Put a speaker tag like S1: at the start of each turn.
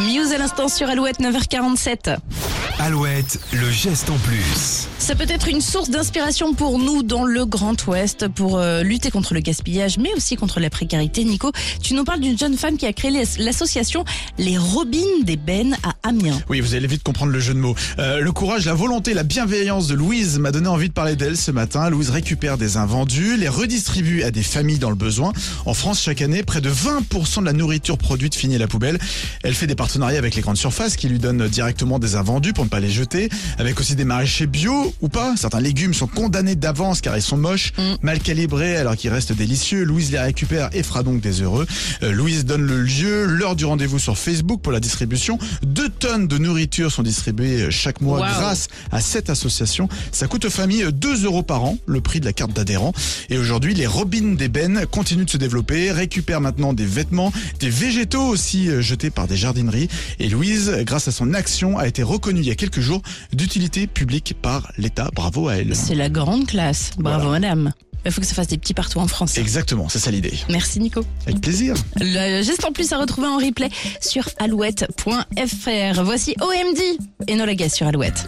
S1: Muse à l'instant sur Alouette 9h47.
S2: Alouette, le geste en plus.
S1: Ça peut être une source d'inspiration pour nous dans le Grand Ouest pour euh, lutter contre le gaspillage, mais aussi contre la précarité. Nico, tu nous parles d'une jeune femme qui a créé l'association Les Robines d'Ébène à Amiens.
S3: Oui, vous allez vite comprendre le jeu de mots. Euh, le courage, la volonté, la bienveillance de Louise m'a donné envie de parler d'elle ce matin. Louise récupère des invendus, les redistribue à des familles dans le besoin. En France, chaque année, près de 20% de la nourriture produite finit à la poubelle. Elle fait des partenariats avec les grandes surfaces qui lui donnent directement des invendus pour pas les jeter, avec aussi des maraîchers bio ou pas. Certains légumes sont condamnés d'avance car ils sont moches, mal calibrés alors qu'ils restent délicieux. Louise les récupère et fera donc des heureux. Euh, Louise donne le lieu, l'heure du rendez-vous sur Facebook pour la distribution. Deux tonnes de nourriture sont distribuées euh, chaque mois
S1: Wow.
S3: grâce à cette association. Ça coûte aux familles 2 euros par an, le prix de la carte d'adhérent. Et aujourd'hui, les robines d'ébène continuent de se développer, récupèrent maintenant des vêtements, des végétaux aussi euh, jetés par des jardineries. Et Louise, grâce à son action, a été reconnue y a quelques jours d'utilité publique par l'État. Bravo à elle.
S1: C'est la grande classe. Bravo madame. Il faut que ça fasse des petits partout en France.
S3: Exactement, c'est ça l'idée.
S1: Merci Nico.
S3: Avec plaisir.
S1: Le geste en plus à retrouver en replay sur alouette.fr. Voici OMD et Nolaga sur Alouette.